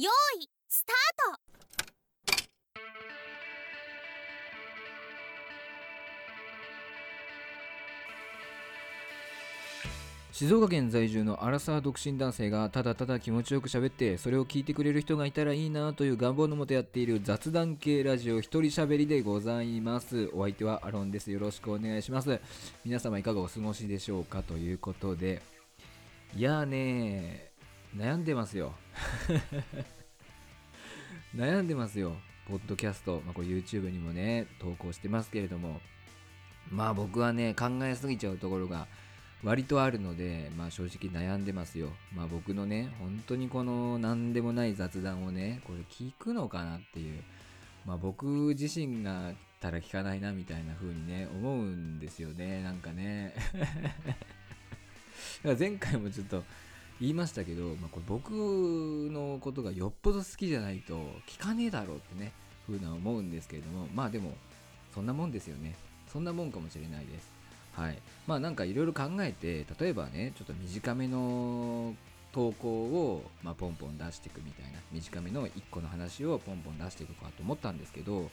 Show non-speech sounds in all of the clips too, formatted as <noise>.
よーいスタート。静岡県在住のアラサー独身男性がただただ気持ちよく喋ってそれを聞いてくれる人がいたらいいなという願望のもとやっている雑談系ラジオ一人喋りでございます。お相手はアロンです。よろしくお願いします。皆様いかがお過ごしでしょうかということで。いやーねー。悩んでますよ。悩んでますよ。ポッドキャスト、まあ、これ YouTube にもね投稿してますけれども。まあ僕はね考えすぎちゃうところが割とあるので、まあ正直悩んでますよ。まあ僕のね、本当にこの何でもない雑談をね、これ聞くのかなっていう、まあ僕自身がたら聞かないなみたいな風にね、思うんですよね、なんかね。<laughs> 前回もちょっと言いましたけど、まあこれ僕のことがよっぽど好きじゃないと聞かねえだろうってね、風な思うんですけれども、まあでも、そんなもんですよね。そんなもんかもしれないです。はい、まあなんかいろいろ考えて例えばねちょっと短めの投稿を、まあ、ポンポン出していくみたいな短めの1個の話をポンポン出していくかと思ったんですけど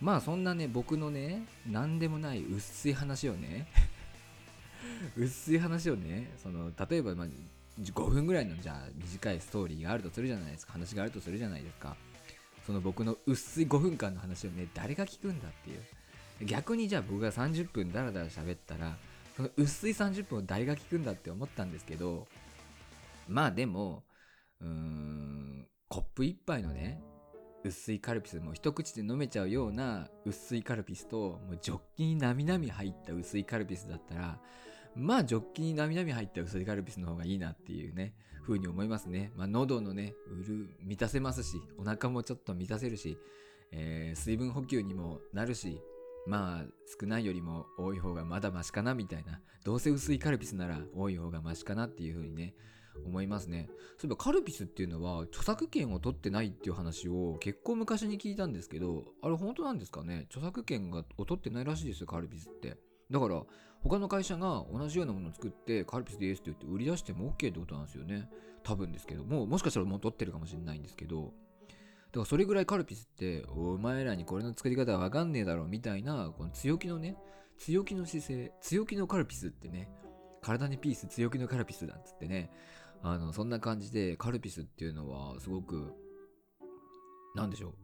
まあそんなね僕のね何でもない薄い話をね <laughs> 薄い話をねその例えば、まあ、5分ぐらいのじゃあ短いストーリーがあるとするじゃないですか。話があるとするじゃないですかその僕の薄い5分間の話をね誰が聞くんだっていう。逆にじゃあ僕が30分ダラダラ喋ったらその薄い30分を誰が聞くんだって思ったんですけどまあでもうーんコップ一杯のね薄いカルピスも一口で飲めちゃうような薄いカルピスともうジョッキになみなみ入った薄いカルピスだったらまあジョッキになみなみ入った薄いカルピスの方がいいなっていうね風に思いますね。まあ喉のねうる満たせますしお腹もちょっと満たせるし、えー水分補給にもなるしまあ少ないよりも多い方がまだマシかなみたいなどうせ薄いカルピスなら多い方がマシかなっていう風にね思いますね。そういえばカルピスっていうのは著作権を取ってないっていう話を結構昔に聞いたんですけどあれ本当なんですかね？著作権がを取ってないらしいですよカルピスって。だから他の会社が同じようなものを作ってカルピスですって言って売り出しても OK ってことなんですよね。多分ですけどももしかしたらもう取ってるかもしれないんですけど。だからそれぐらいカルピスってお前らにこれの作り方わかんねえだろみたいなこの強気のね強気の姿勢強気のカルピスってね体にピース強気のカルピスだっつってねあのそんな感じでカルピスっていうのはすごくなんでしょ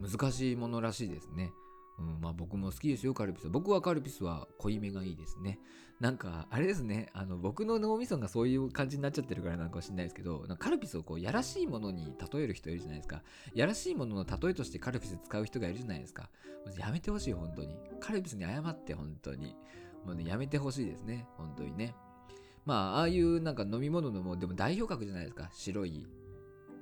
う難しいものらしいですね。うん、まあ僕も好きですよ、カルピス。僕はカルピスは濃いめがいいですね。なんか、あれですね、あの、僕の脳みそがそういう感じになっちゃってるからなのかもしれないですけど、カルピスをこう、やらしいものに例える人いるじゃないですか。やらしいものの例えとしてカルピス使う人がいるじゃないですか。やめてほしい、本当に。カルピスに謝って、本当に。もうね、やめてほしいですね、本当にね。まあ、ああいうなんか飲み物のも、でも代表格じゃないですか。白い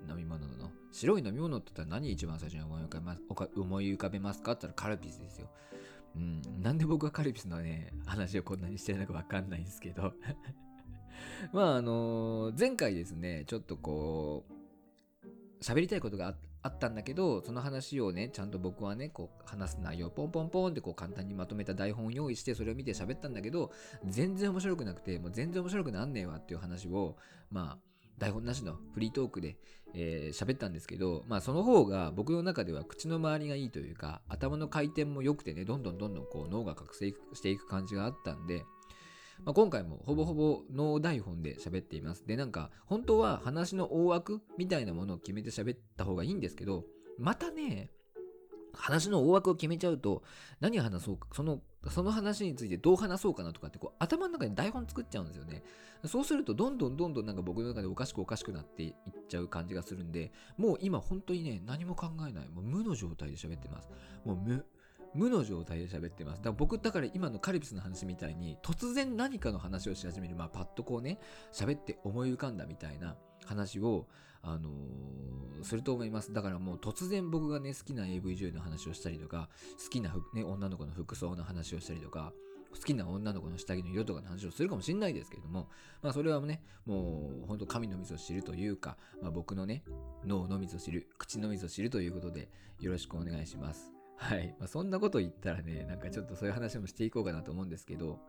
飲み物の。白い飲み物って言ったら何一番最初に思い浮かべます？思い浮かべますか？って言ったらカルピスですよ。うん、なんで僕がカルピスのね、話をこんなにしてるのかわかんないんですけど。<laughs> まああの前回ですね、ちょっとこう、喋りたいことがあったんだけど、その話をね、ちゃんと僕はね、こう話す内容をポンポンポンってこう簡単にまとめた台本を用意して、それを見て喋ったんだけど、全然面白くなくて、もう全然面白くなんねえわっていう話を、まあ、台本なしのフリートークでえー喋ったんですけど、まあその方が僕の中では口の周りがいいというか、頭の回転も良くてね、どんどんどんどんこう脳が覚醒していく感じがあったんで、まあ、今回もほぼほぼ脳台本で喋っています。で、なんか本当は話の大枠みたいなものを決めて喋った方がいいんですけど、またね、話の大枠を決めちゃうと、何話そうか、その、その話についてどう話そうかなとかって、こう、頭の中に台本作っちゃうんですよね。そうすると、どんどんどんどんなんか僕の中でおかしくおかしくなっていっちゃう感じがするんで、もう今本当にね、何も考えない。もう無の状態で喋ってます。もう無。無の状態で喋ってます。だから僕、だから今のカルピスの話みたいに、突然何かの話をし始める、まあ、パッとこうね、喋って思い浮かんだみたいな話を、あのーすると思います。だからもう突然僕がね、好きな AV 女優の話をしたりとか、好きな、ね、女の子の服装の話をしたりとか、好きな女の子の下着の色とかの話をするかもしれないですけれども、まあそれはね、もう本当神のみぞ知るというか、まあ僕のね、脳のみぞ知る、口のみぞ知るということで、よろしくお願いします。はい。まあそんなこと言ったらね、なんかちょっとそういう話もしていこうかなと思うんですけど、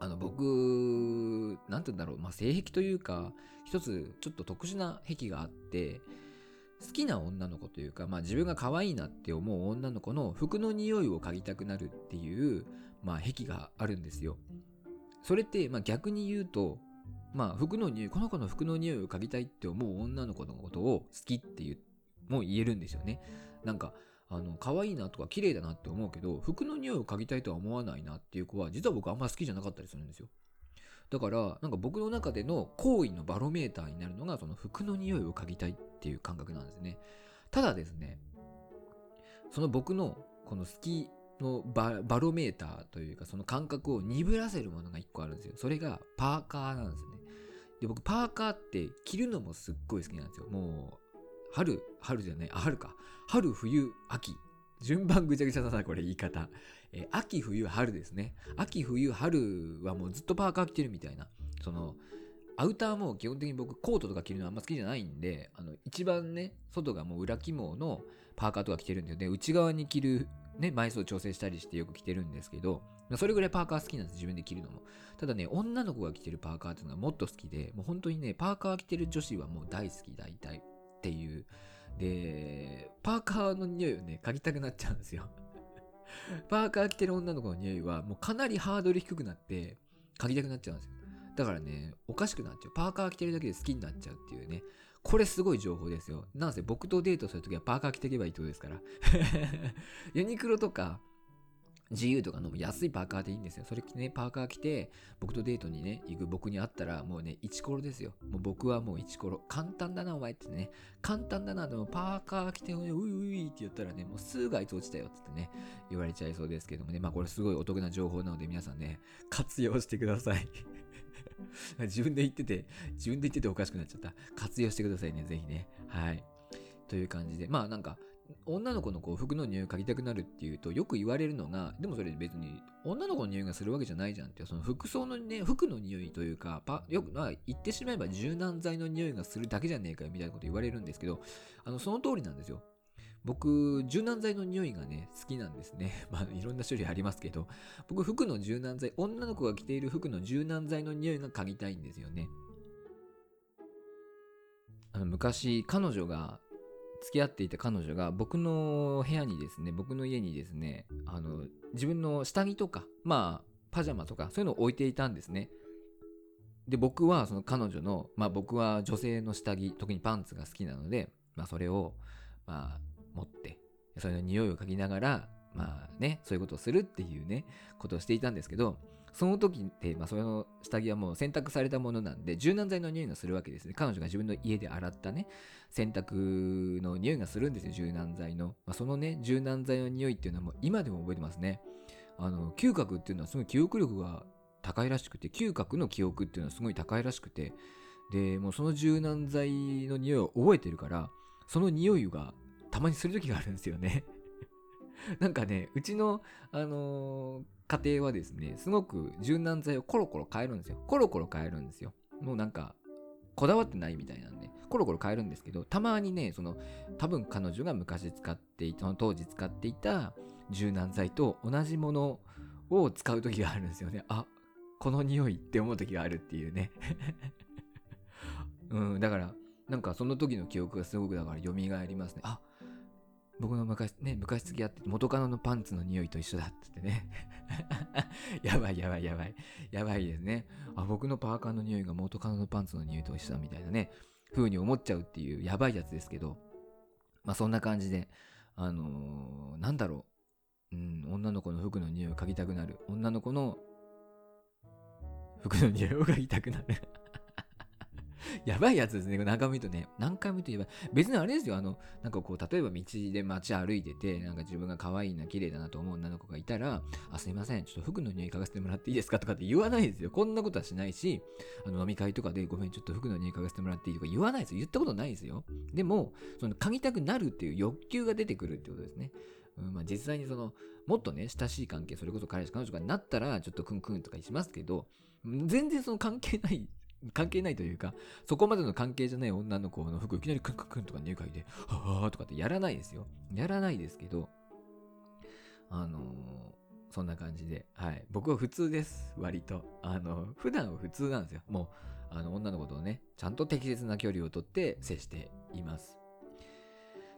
あの僕、なんて言うんだろう、まあ性癖というか、一つちょっと特殊な癖があって、好きな女の子というか、まあ、自分が可愛いなって思う女の子の服の匂いを嗅ぎたくなるっていう、まあ、癖があるんですよ。それって、まあ、逆に言うと、まあ、服の匂い、この子の服の匂いを嗅ぎたいって思う女の子のことを好きっていう、も言えるんですよね。なんか、あの、可愛いなとか綺麗だなって思うけど、服の匂いを嗅ぎたいとは思わないなっていう子は、実は僕あんま好きじゃなかったりするんですよ。だから、なんか僕の中での行為のバロメーターになるのが、その服の匂いを嗅ぎたいっていう感覚なんですね。ただですね、その僕のこの好きのバロメーターというか、その感覚を鈍らせるものが一個あるんですよ。それがパーカーなんですね。で、僕パーカーって着るのもすっごい好きなんですよ。もう、春、春じゃない、あ、春か。春、冬、秋。順番ぐちゃぐちゃだな、これ言い方。えー秋、冬、春ですね。秋、冬、春はもうずっとパーカー着てるみたいな。その、アウターも基本的に僕コートとか着るのあんま好きじゃないんで、あの、一番ね、外がもう裏起毛のパーカーとか着てるんですよ。で、内側に着る、ね、枚数を調整したりしてよく着てるんですけど、それぐらいパーカー好きなんです、自分で着るのも。ただね、女の子が着てるパーカーっていうのはもっと好きで、もう本当にね、パーカー着てる女子はもう大好き、大体っていう。で、パーカーの匂いをね、嗅ぎたくなっちゃうんですよ。<laughs> パーカー着てる女の子の匂いはもうかなりハードル低くなって嗅ぎたくなっちゃうんですよ。だからね、おかしくなっちゃう。パーカー着てるだけで好きになっちゃうっていうね。これすごい情報ですよ。なんせ僕とデートするときはパーカー着ていけばいいってことですから。<laughs> ユニクロとか GU とかの安いパーカーでいいんですよ。それね、パーカー着て、僕とデートにね、行く僕に会ったら、もうね、イチコロですよ。もう僕はもうイチコロ。簡単だな、お前ってね。簡単だな、でもパーカー着て、ういういって言ったらね、もうすぐあいつ落ちたよってってね、言われちゃいそうですけどもね。まあこれすごいお得な情報なので皆さんね、活用してください。<laughs> 自分で言ってて、自分で言ってておかしくなっちゃった。活用してくださいね、ぜひね。はい。という感じで、まあなんか、女の子のこう服の匂いを嗅ぎたくなるっていうとよく言われるのがでもそれ別に女の子の匂いがするわけじゃないじゃんってその服装のね服の匂いというかパよくまあ言ってしまえば柔軟剤の匂いがするだけじゃねえかよみたいなこと言われるんですけどあのその通りなんですよ。僕柔軟剤の匂いがね好きなんですね。<laughs> まあいろんな種類ありますけど僕服の柔軟剤女の子が着ている服の柔軟剤の匂いが嗅ぎたいんですよね。あの昔彼女が付き合っていた彼女が僕の部屋にですね僕の家にですねあの自分の下着とかまあパジャマとかそういうのを置いていたんですね。で僕はその彼女のまあ僕は女性の下着特にパンツが好きなのでまあそれをまあ持ってそれの匂いを嗅ぎながらまあねそういうことをするっていうねことをしていたんですけどその時って、まあ、その下着はもう洗濯されたものなんで、柔軟剤の匂いがするわけですね。彼女が自分の家で洗ったね、洗濯の匂いがするんですよ、柔軟剤の。まあ、そのね、柔軟剤の匂いっていうのはもう今でも覚えてますね。あの、嗅覚っていうのはすごい記憶力が高いらしくて、嗅覚の記憶っていうのはすごい高いらしくて、で、もうその柔軟剤の匂いを覚えてるから、その匂いがたまにする時があるんですよね。<laughs> なんかね、うちの、あのー家庭はですね、すごく柔軟剤をコロコロ変えるんですよ。コロコロ変えるんですよ。もうなんか、こだわってないみたいなんで、コロコロ変えるんですけど、たまにね、その、多分彼女が昔使っていた、当時使っていた柔軟剤と同じものを使う時があるんですよね。あ、この匂いって思う時があるっていうね。<laughs> うん、だから、なんかその時の記憶がすごくだから蘇りますね。あ、僕の昔ね、昔付き合って元カノのパンツの匂いと一緒だって言ってね。<laughs> やばいやばいやばい。やばいですね。あ、僕のパーカーの匂いが元カノのパンツの匂いと一緒だみたいなね、風に思っちゃうっていうやばいやつですけど、まあそんな感じで、あのーなんだろう。うん、女の子の服の匂いを嗅ぎたくなる。女の子の服の匂いを嗅ぎたくなる。<laughs> やばいやつですね。何回も言うとね。何回も言うとやばい。別にあれですよ。あの、なんかこう、例えば道で街歩いてて、なんか自分が可愛いな、綺麗だなと思う女の子がいたら、あ、すいません。ちょっと服の匂い嗅がせてもらっていいですかとかって言わないですよ。こんなことはしないし、あの飲み会とかでごめん、ちょっと服の匂い嗅がせてもらっていいとか言わないですよ。言ったことないですよ。でも、その嗅ぎたくなるっていう欲求が出てくるってことですね。うんまあ、実際にその、もっとね、親しい関係、それこそ彼氏、彼女がなったら、ちょっとクンクンとかしますけど、全然その関係ない関係ないというか、そこまでの関係じゃない女の子の服いきなりクンクンクンとか入会で、はぁとかってやらないですよ。やらないですけど、あのーそんな感じで、はい。僕は普通です、割と。あの、普段は普通なんですよ。もう、あの、女の子とね、ちゃんと適切な距離をとって接しています。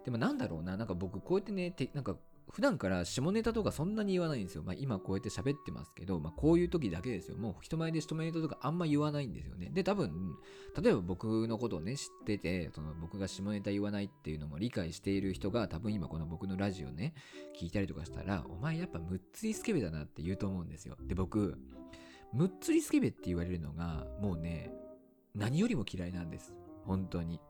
でもなんだろうな、なんか僕こうやってね、てなんか普段から下ネタとかそんなに言わないんですよ。まあ今こうやって喋ってますけど、まあこういう時だけですよ。もう人前で下ネタとかあんま言わないんですよね。で、多分、例えば僕のことをね、知ってて、その僕が下ネタ言わないっていうのも理解している人が多分今この僕のラジオね、聞いたりとかしたら、お前やっぱむっつりスケベだなって言うと思うんですよ。で、僕、むっつりスケベって言われるのが、もうね、何よりも嫌いなんです。本当に。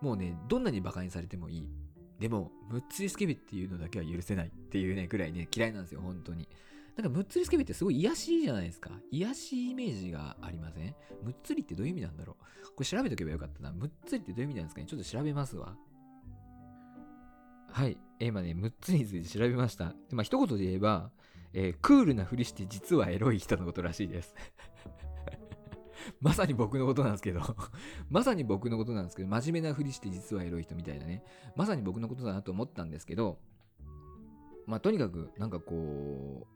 もうね、どんなに馬鹿にされてもいい。でも、むっつりスケベっていうのだけは許せないっていうね、くらいね、嫌いなんですよ、本当に。なんか、むっつりスケベってすごい癒しいじゃないですか。癒しいイメージがありません？むっつりってどういう意味なんだろう？これ調べとけばよかったな。むっつりってどういう意味なんですかね？ちょっと調べますわ。はい。えー今ね、むっつりについて調べました。まあ、一言で言えば、えークールなふりして実はエロい人のことらしいです。まさに僕のことなんですけど <laughs> まさに僕のことなんですけど、真面目なふりして実はエロい人みたいなね、まさに僕のことだなと思ったんですけど、まあとにかく、なんかこ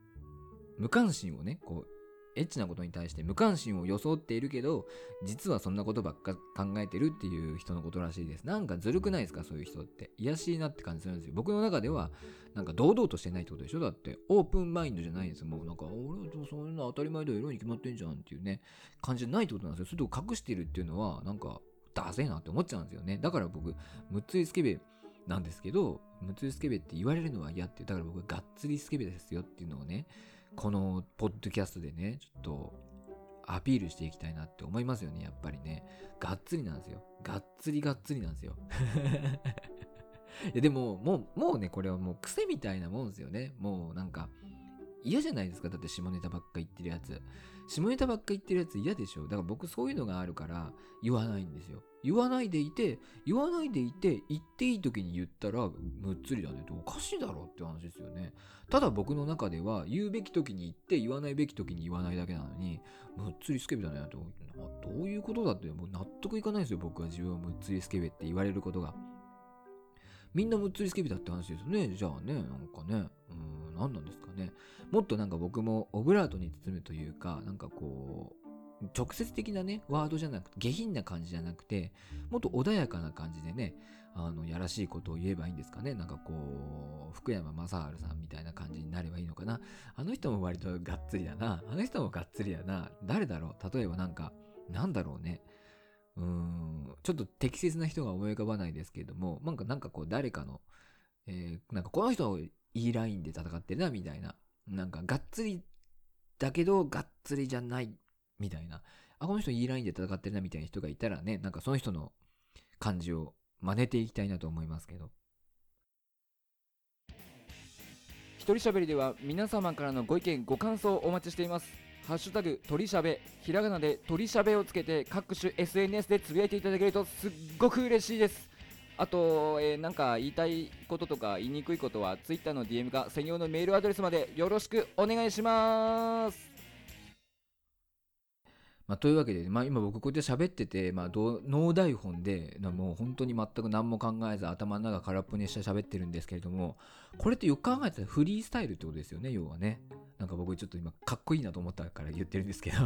う、無関心をね、こう、エッチなことに対して無関心を装っているけど、実はそんなことばっか考えてるっていう人のことらしいです。なんかずるくないですか？そういう人って。癒しいなって感じするんですよ。僕の中では、なんか堂々としてないってことでしょ？だって、オープンマインドじゃないんですよ。もうなんか、俺はそういうの当たり前だよ、色に決まってんじゃんっていうね、感じじゃないってことなんですよ。それと隠しているっていうのは、なんか、ダセえなって思っちゃうんですよね。だから僕、むっつりスケベなんですけど、むっつりスケベって言われるのは嫌って、だから僕、がっつりスケベですよっていうのをね、このポッドキャストでね、ちょっとアピールしていきたいなって思いますよね、やっぱりね。がっつりなんですよ。がっつりがっつりなんですよ。<laughs> いやでも、もう、もうね、これはもう癖みたいなもんですよね。もうなんか、嫌じゃないですか。だって下ネタばっか言ってるやつ。下ネタばっか言ってるやつ嫌でしょ。だから僕そういうのがあるから言わないんですよ。言わないでいて、言わないでいて、言っていい時に言ったら、むっつりだねっておかしいだろって話ですよね。ただ僕の中では、言うべき時に言って、言わないべき時に言わないだけなのに、むっつりスケベだねって、どういうことだって、もう納得いかないですよ。僕は自分はむっつりスケベって言われることが。みんなむっつりスケベだって話ですよね。じゃあね、なんかね、うん、何なんですかね。もっとなんか僕もオブラートに包むというか、なんかこう、直接的なね、ワードじゃなくて、下品な感じじゃなくて、もっと穏やかな感じでね、あの、やらしいことを言えばいいんですかね。なんかこう、福山雅治さんみたいな感じになればいいのかな。あの人も割とがっつりだな。あの人もがっつりだな。誰だろう例えばなんか、なんだろうね。うーん、ちょっと適切な人が思い浮かばないですけれども、なんか、なんかこう、誰かの、えーなんかこの人、いいラインで戦ってるな、みたいな。なんか、がっつりだけど、がっつりじゃない、みたいな。あ、この人いいラインで戦ってるな、みたいな人がいたらね、なんかその人の感じを真似ていきたいなと思いますけど。一人喋りでは皆様からのご意見ご感想をお待ちしていますハッシュタグ鳥しゃべひらがなで鳥しゃべをつけて各種 SNS でつぶやいていただけるとすっごく嬉しいですあと、えーなんか言いたいこととか言いにくいことは Twitter の DM か専用のメールアドレスまでよろしくお願いしますまあ、というわけで、まあ、今僕こうやって喋ってて、まあ、どうノー台本で、もう本当に全く何も考えず頭の中空っぽにして喋ってるんですけれども、これってよく考えたらフリースタイルってことですよね、要はね。なんか僕ちょっと今かっこいいなと思ったから言ってるんですけど、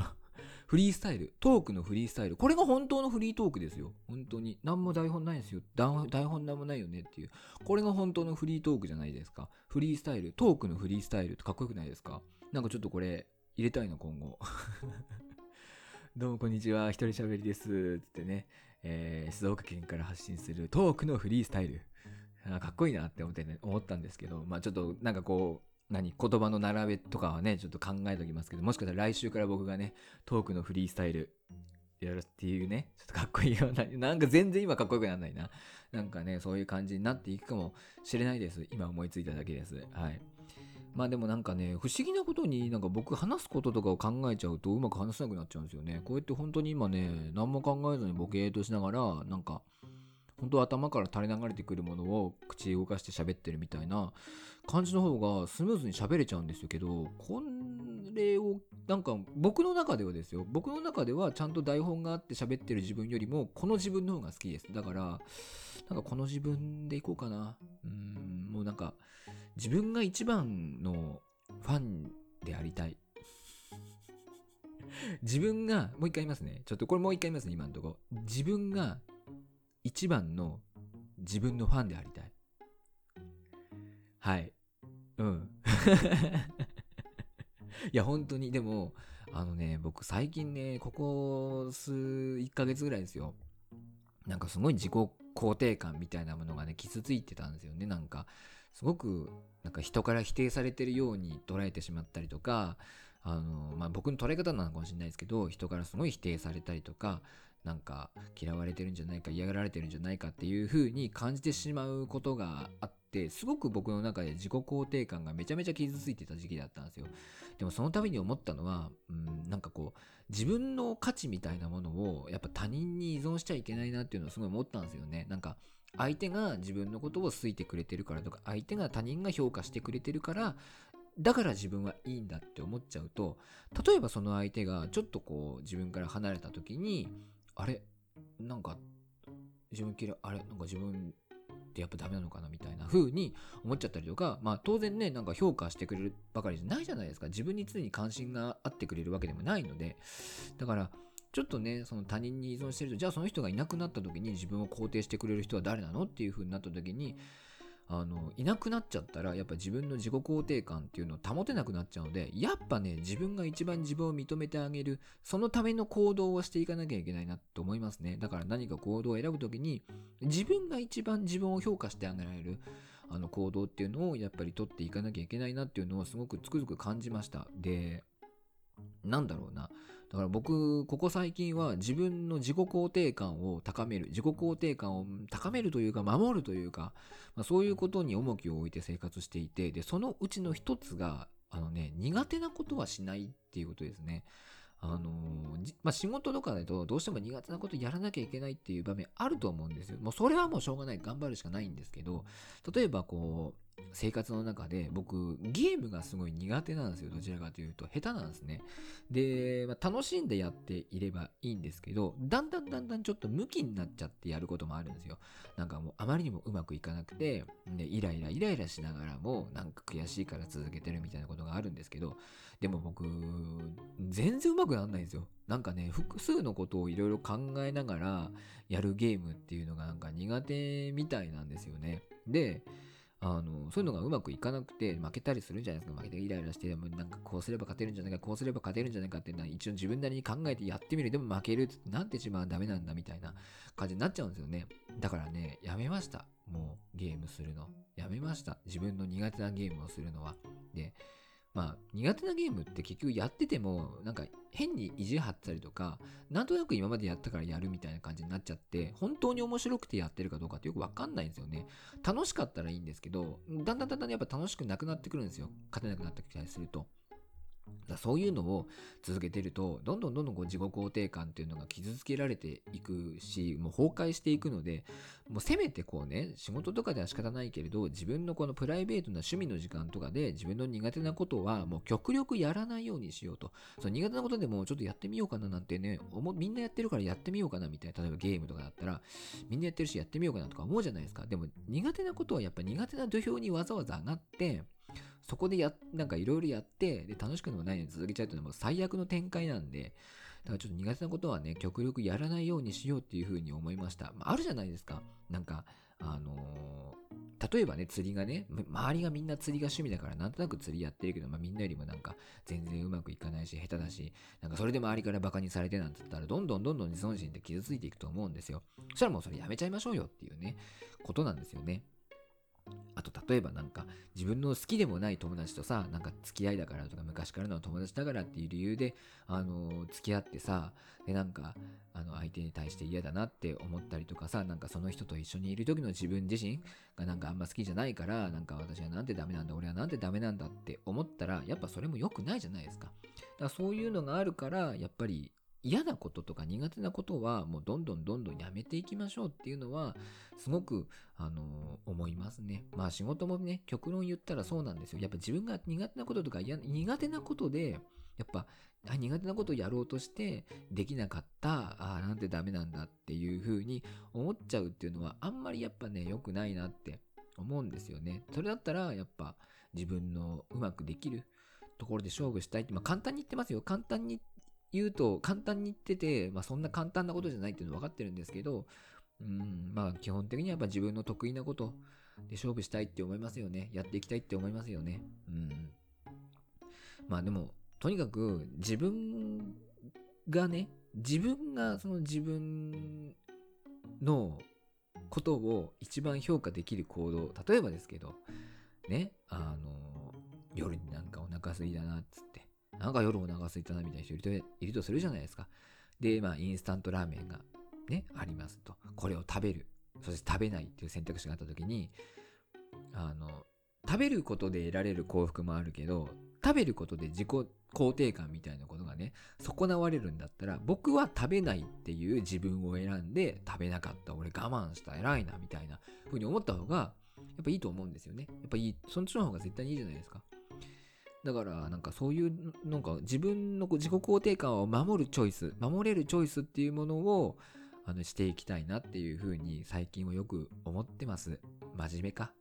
フリースタイル、トークのフリースタイル、これが本当のフリートークですよ。本当に。何も台本ないですよ。台本なんもないよねっていう。これが本当のフリートークじゃないですか。フリースタイル、トークのフリースタイルってかっこよくないですか？なんかちょっとこれ入れたいな、今後。<laughs> どうもこんにちは、一人喋りです。つってね、えー静岡県から発信するトークのフリースタイル。かっこいいなって思ってね、思ったんですけど、まあちょっとなんかこう、何言葉の並べとかはね、ちょっと考えておきますけど、もしかしたら来週から僕がね、トークのフリースタイルやるっていうね、ちょっとかっこいいような、なんか全然今かっこよくならないな。なんかね、そういう感じになっていくかもしれないです。今思いついただけです。はい。まあでもなんかね、不思議なことになんか僕話すこととかを考えちゃうとうまく話せなくなっちゃうんですよね。こうやって本当に今ね、何も考えずにボケーとしながら、なんか、本当頭から垂れ流れてくるものを口動かして喋ってるみたいな感じの方がスムーズに喋れちゃうんですけど、これをなんか僕の中ではですよ、僕の中ではちゃんと台本があって喋ってる自分よりもこの自分の方が好きです。だから、なんかこの自分でいこうかな。うん、もうなんか、自分が一番のファンでありたい。<laughs> 自分が、もう一回言いますね。ちょっとこれもう一回言いますね、今のところ。自分が一番の自分のファンでありたい。はい。うん。<laughs> いや本当に。でもあのね僕最近ねここ数1ヶ月ぐらいですよ。なんかすごい自己肯定感みたいなものがね傷ついてたんですよね。なんかすごくなんか人から否定されてるように捉えてしまったりとかあの、まあ、僕の捉え方なのかもしれないですけど人からすごい否定されたりとかなんか嫌われてるんじゃないか嫌がられてるんじゃないかっていう風に感じてしまうことがあってすごく僕の中で自己肯定感がめちゃめちゃ傷ついてた時期だったんですよ。でもその度に思ったのは、うん、なんかこう自分の価値みたいなものをやっぱ他人に依存しちゃいけないなっていうのをすごい思ったんですよね。なんか相手が自分のことを好いてくれてるからとか相手が他人が評価してくれてるからだから自分はいいんだって思っちゃうと例えばその相手がちょっとこう自分から離れた時にあれ？なんか自分嫌いあれ？なんか自分ってやっぱダメなのかなみたいな風に思っちゃったりとかまあ当然ねなんか評価してくれるばかりじゃないじゃないですか。自分に常に関心があってくれるわけでもないので。だからちょっとねその他人に依存してるとじゃあその人がいなくなった時に自分を肯定してくれる人は誰なの？っていう風になった時にあのいなくなっちゃったらやっぱ自分の自己肯定感っていうのを保てなくなっちゃうのでやっぱね自分が一番自分を認めてあげるそのための行動をしていかなきゃいけないなと思いますね。だから何か行動を選ぶ時に自分が一番自分を評価してあげられるあの行動っていうのをやっぱり取っていかなきゃいけないなっていうのをすごくつくづく感じました。でなんだろうな。だから僕、ここ最近は自分の自己肯定感を高める、自己肯定感を高めるというか、守るというか、まあ、そういうことに重きを置いて生活していて、で、そのうちの一つが、あのね、苦手なことはしないっていうことですね。あのまあ、仕事とかだとどうしても苦手なことやらなきゃいけないっていう場面あると思うんですよ。もうそれはもうしょうがない。頑張るしかないんですけど、例えばこう、生活の中で僕ゲームがすごい苦手なんですよ。どちらかというと。下手なんですね。で、まあ、楽しんでやっていればいいんですけどだんだんだんだんちょっとムキになっちゃってやることもあるんですよ。なんかもうあまりにもうまくいかなくてでイライライライラしながらもなんか悔しいから続けてるみたいなことがあるんですけどでも僕全然うまくならないんですよ。なんかね複数のことをいろいろ考えながらやるゲームっていうのがなんか苦手みたいなんですよね。であのそういうのがうまくいかなくて負けたりするんじゃないですか。負けてイライラしてでもなんかこうすれば勝てるんじゃないかこうすれば勝てるんじゃないかっていうのは一応自分なりに考えてやってみる。でも負けるってなって自分はダメなんだみたいな感じになっちゃうんですよね。だからねやめました。もうゲームするの。やめました。自分の苦手なゲームをするのは。でまあ苦手なゲームって結局やっててもなんか変に意地張ったりとかなんとなく今までやったからやるみたいな感じになっちゃって本当に面白くてやってるかどうかってよくわかんないんですよね。楽しかったらいいんですけどだんだんだんだんやっぱ楽しくなくなってくるんですよ。勝てなくなってきたりすると。だそういうのを続けてるとどんどんどんどんこう自己肯定感っていうのが傷つけられていくしもう崩壊していくのでもうせめてこうね仕事とかでは仕方ないけれど自分のこのプライベートな趣味の時間とかで自分の苦手なことはもう極力やらないようにしようと。その苦手なことでもちょっとやってみようかななんてねみんなやってるからやってみようかなみたいな例えばゲームとかだったらみんなやってるしやってみようかなとか思うじゃないですか。でも苦手なことはやっぱ苦手な土俵にわざわざ上がってそこでや、なんかいろいろやって、で、楽しくでもないのに続けちゃうというのはも最悪の展開なんで、だからちょっと苦手なことはね、極力やらないようにしようっていうふうに思いました。まあ、あるじゃないですか。なんか、あのー例えばね、釣りがね、周りがみんな釣りが趣味だから、なんとなく釣りやってるけど、まあ、みんなよりもなんか、全然うまくいかないし、下手だし、なんかそれで周りからバカにされてなんて言ったら、どんどんどんどん自尊心って傷ついていくと思うんですよ。そしたらもうそれやめちゃいましょうよっていうね、ことなんですよね。あと例えばなんか自分の好きでもない友達とさなんか付き合いだからとか昔からの友達だからっていう理由であの付き合ってさでなんかあの相手に対して嫌だなって思ったりとかさなんかその人と一緒にいる時の自分自身がなんかあんま好きじゃないからなんか私はなんてダメなんだ俺はなんてダメなんだって思ったらやっぱそれも良くないじゃないですか。だからそういうのがあるからやっぱり嫌なこととか苦手なことはもうどんどんどんどんやめていきましょうっていうのはすごく、あの思いますね。まあ仕事もね、極論言ったらそうなんですよ。やっぱ自分が苦手なこととか嫌苦手なことで、やっぱ苦手なことをやろうとしてできなかった、ああ、なんてダメなんだっていう風に思っちゃうっていうのはあんまりやっぱね、良くないなって思うんですよね。それだったらやっぱ自分のうまくできるところで勝負したいって、まあ簡単に言ってますよ。簡単に言うと簡単に言ってて、まあ、そんな簡単なことじゃないっていうの分かってるんですけど、うん、まあ基本的にはやっぱ自分の得意なことで勝負したいって思いますよね。やっていきたいって思いますよね。うん。まあでも、とにかく自分がね、自分がその自分のことを一番評価できる行動、例えばですけど、ね、あの、夜になんかお腹空いたなっつって、なんか夜お腹空いたなみたいな人いるといるとするじゃないですか。で、まあ、インスタントラーメンがね、ありますと。これを食べる。そして食べないっていう選択肢があった時に、あの、食べることで得られる幸福もあるけど、食べることで自己肯定感みたいなことがね、損なわれるんだったら、僕は食べないっていう自分を選んで、食べなかった、俺我慢した、偉いな、みたいな風に思った方が、やっぱいいと思うんですよね。やっぱいい、そっちの方が絶対にいいじゃないですか。だから、なんかそういう、なんか自分の自己肯定感を守るチョイス、守れるチョイスっていうものを、あの、していきたいなっていう風に最近はよく思ってます。真面目か？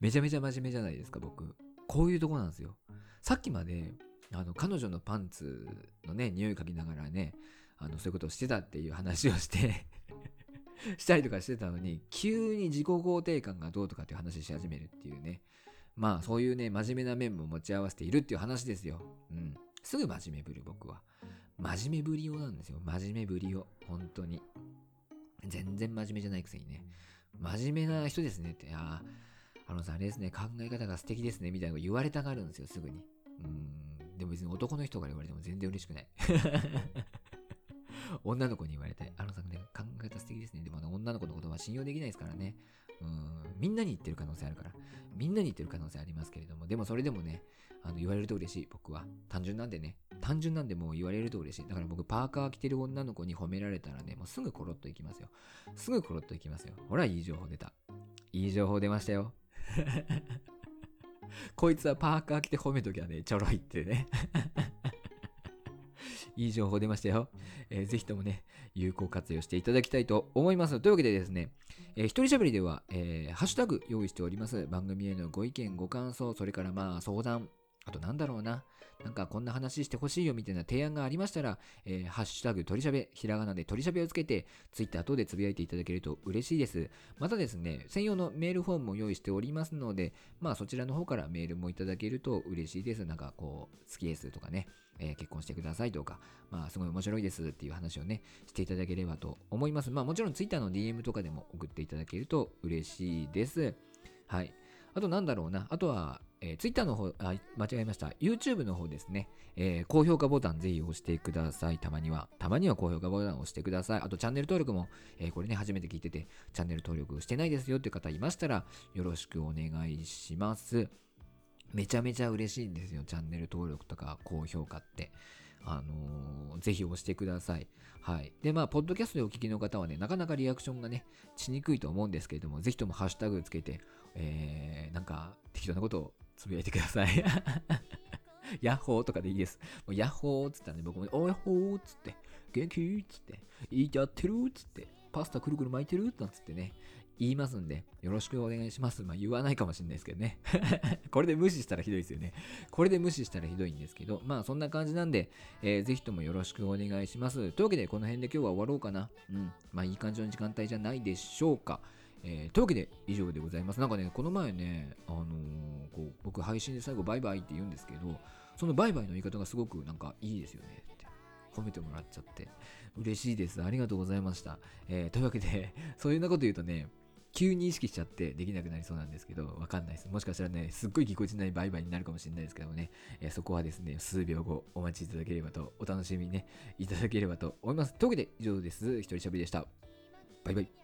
めちゃめちゃ真面目じゃないですか、僕。こういうとこなんですよ。さっきまで、あの、彼女のパンツのね、匂い嗅ぎながらね、あの、そういうことをしてたっていう話をしてしたりとかしてたのに、急に自己肯定感がどうとかっていう話し始めるっていうね。まあ、そういうね、真面目な面も持ち合わせているっていう話ですよ。うん。すぐ真面目ぶる、僕は。真面目ぶりをなんですよ。真面目ぶりを。本当に。全然真面目じゃないくせにね。真面目な人ですねって。ああ、あのさ、あれですね、考え方が素敵ですね、みたいなこと言われたがるんですよ、すぐに。うん。でも別に男の人から言われても全然嬉しくない。<laughs> 女の子に言われて、あのさんね、考え方素敵ですね。でも、ね、女の子のことは信用できないですからね。うん。みんなに言ってる可能性あるから。みんなに言ってる可能性ありますけれども、でもそれでもね、あの言われると嬉しい、僕は。単純なんでね。単純なんでもう言われると嬉しい。だから僕、パーカー着てる女の子に褒められたらね、もうすぐコロッといきますよ。すぐコロッといきますよ。ほら、いい情報出た。いい情報出ましたよ。<laughs> こいつはパーカー着て褒めときゃね、ちょろいってね。<laughs> いい情報出ましたよ。えーぜひともね、有効活用していただきたいと思います。というわけでですね、えー一人喋りでは、えーハッシュタグ用意しております。番組へのご意見、ご感想、それからまあ相談、あとなんだろうな。なんかこんな話してほしいよみたいな提案がありましたら、えーハッシュタグ鳥しゃべ、ひらがなで鳥しゃべをつけて、ツイッター等でつぶやいていただけると嬉しいです。またですね、専用のメールフォームも用意しておりますので、まあそちらの方からメールもいただけると嬉しいです。なんかこう、好きですとかね、えー結婚してくださいとか、まあすごい面白いですっていう話をね、していただければと思います。まあもちろんツイッターの DM とかでも送っていただけると嬉しいです。はい。あとなんだろうな。あとは、えー、Twitter の方、あ、間違えました。YouTube の方ですね。えー高評価ボタンぜひ押してください。たまには。たまには高評価ボタンを押してください。あとチャンネル登録も、えーこれね、初めて聞いてて、チャンネル登録してないですよっていう方いましたら、よろしくお願いします。めちゃめちゃ嬉しいんですよ。チャンネル登録とか高評価って。あのーぜひ押してください。はい。で、まあ、ポッドキャストでお聞きの方はね、なかなかリアクションがね、しにくいと思うんですけれども、ぜひともハッシュタグつけて、えー、なんか、適当なことをつぶやいてください。<laughs> ヤッホーとかでいいです。もうヤッホーっつったらね、僕も、おヤッホーっつって、元気っつって、いいやってるっつって、パスタくるくる巻いてるなんつってね、言いますんで、よろしくお願いします。まあ、言わないかもしれないですけどね。<laughs> これで無視したらひどいですよね。これで無視したらひどいんですけど、まあ、そんな感じなんで、えーぜひともよろしくお願いします。というわけで、この辺で今日は終わろうかな。うん。まあ、いい感じの時間帯じゃないでしょうか。えーというわけで、以上でございます。なんかね、この前ね、あのー僕、配信で最後、バイバイって言うんですけど、そのバイバイの言い方がすごくなんかいいですよねって。褒めてもらっちゃって。嬉しいです。ありがとうございました。えーというわけで、<laughs> そういうようなこと言うとね、急に意識しちゃってできなくなりそうなんですけど、わかんないです。もしかしたらね、すっごいぎこちないバイバイになるかもしれないですけどもね、えーそこはですね、数秒後お待ちいただければと、お楽しみにね、いただければと思います。というわけで、以上です。一人喋りでした。バイバイ。